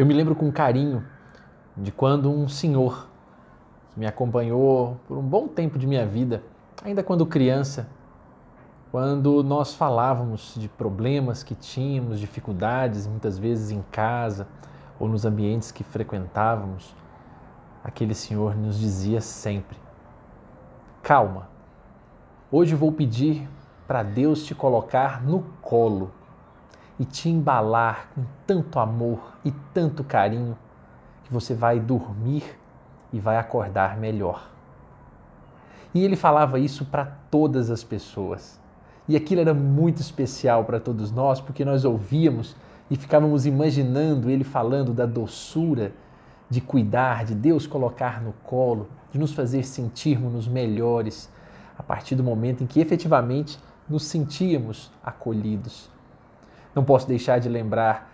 Eu me lembro com carinho de quando um senhor que me acompanhou por um bom tempo de minha vida, ainda quando criança, quando nós falávamos de problemas que tínhamos, dificuldades, muitas vezes em casa ou nos ambientes que frequentávamos, aquele senhor nos dizia sempre: calma, hoje vou pedir para Deus te colocar no colo e te embalar com tanto amor e tanto carinho que você vai dormir e vai acordar melhor. E ele falava isso para todas as pessoas. E aquilo era muito especial para todos nós, porque nós ouvíamos e ficávamos imaginando ele falando da doçura de cuidar, de Deus colocar no colo, de nos fazer sentirmos melhores a partir do momento em que efetivamente nos sentíamos acolhidos. Não posso deixar de lembrar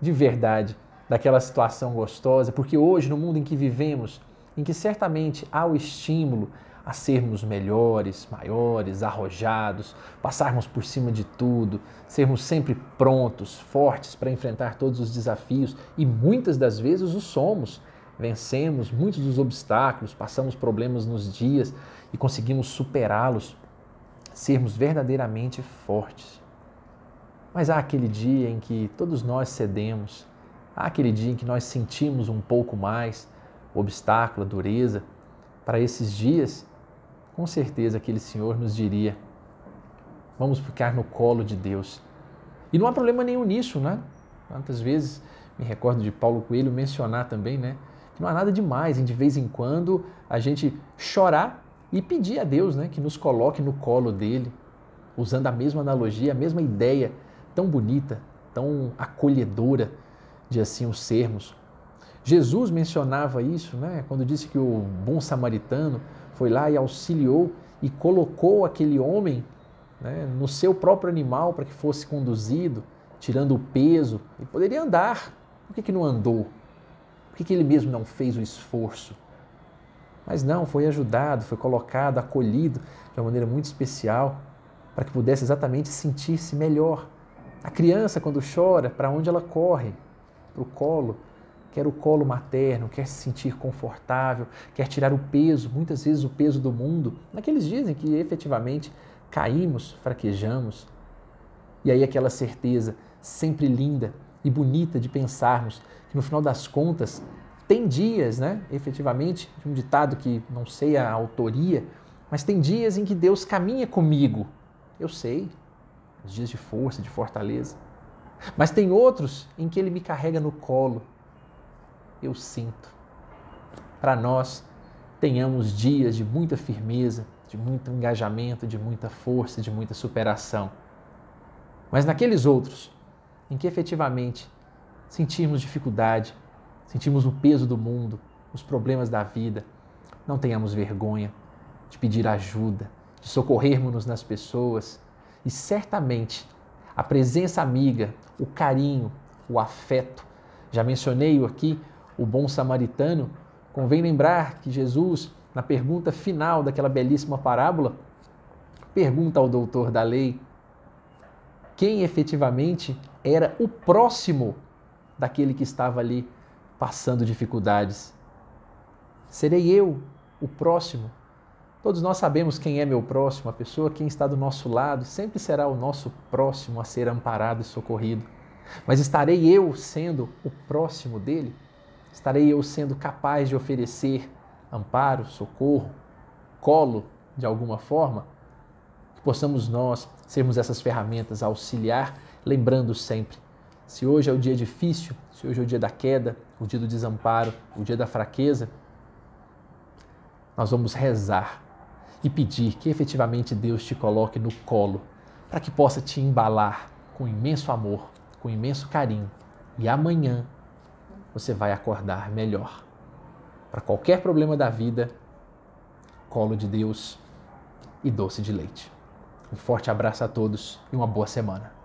de verdade daquela situação gostosa, porque hoje, no mundo em que vivemos, em que certamente há o estímulo a sermos melhores, maiores, arrojados, passarmos por cima de tudo, sermos sempre prontos, fortes para enfrentar todos os desafios e muitas das vezes o somos. Vencemos muitos dos obstáculos, passamos problemas nos dias e conseguimos superá-los sermos verdadeiramente fortes. Mas há aquele dia em que todos nós cedemos, há aquele dia em que nós sentimos um pouco mais o obstáculo, a dureza. Para esses dias, com certeza aquele Senhor nos diria: vamos ficar no colo de Deus. E não há problema nenhum nisso, né? Quantas vezes me recordo de Paulo Coelho mencionar também, né? Que não há nada demais em de vez em quando a gente chorar e pedir a Deus né, que nos coloque no colo dele, usando a mesma analogia, a mesma ideia tão bonita, tão acolhedora de assim o sermos. Jesus mencionava isso né, quando disse que o bom samaritano foi lá e auxiliou e colocou aquele homem né, no seu próprio animal para que fosse conduzido, tirando o peso. Ele poderia andar. Por que, que não andou? Por que, que ele mesmo não fez o esforço? Mas não, foi ajudado, foi colocado, acolhido de uma maneira muito especial para que pudesse exatamente sentir-se melhor. A criança, quando chora, para onde ela corre? Para o colo. Quer o colo materno, quer se sentir confortável, quer tirar o peso, muitas vezes o peso do mundo, naqueles dias em que efetivamente caímos, fraquejamos. E aí aquela certeza sempre linda e bonita de pensarmos que no final das contas tem dias, né, efetivamente, de um ditado que não sei a autoria, mas tem dias em que Deus caminha comigo. Eu sei, os dias de força, de fortaleza. Mas tem outros em que Ele me carrega no colo. Eu sinto. Para nós, tenhamos dias de muita firmeza, de muito engajamento, de muita força, de muita superação. Mas naqueles outros, em que efetivamente sentirmos dificuldade, sentimos o peso do mundo, os problemas da vida, não tenhamos vergonha de pedir ajuda, de socorrermos-nos nas pessoas e certamente a presença amiga, o carinho, o afeto. Já mencionei aqui o bom samaritano. Convém lembrar que Jesus, na pergunta final daquela belíssima parábola, pergunta ao doutor da lei quem efetivamente era o próximo daquele que estava ali passando dificuldades. Serei eu o próximo. Todos nós sabemos quem é meu próximo, a pessoa quem está do nosso lado, sempre será o nosso próximo a ser amparado e socorrido. Mas estarei eu sendo o próximo dele? Estarei eu sendo capaz de oferecer amparo, socorro, colo de alguma forma? Que possamos nós sermos essas ferramentas a auxiliar, lembrando sempre se hoje é o dia difícil, se hoje é o dia da queda, o dia do desamparo, o dia da fraqueza, nós vamos rezar e pedir que efetivamente Deus te coloque no colo para que possa te embalar com imenso amor, com imenso carinho e amanhã você vai acordar melhor. Para qualquer problema da vida, colo de Deus e doce de leite. Um forte abraço a todos e uma boa semana.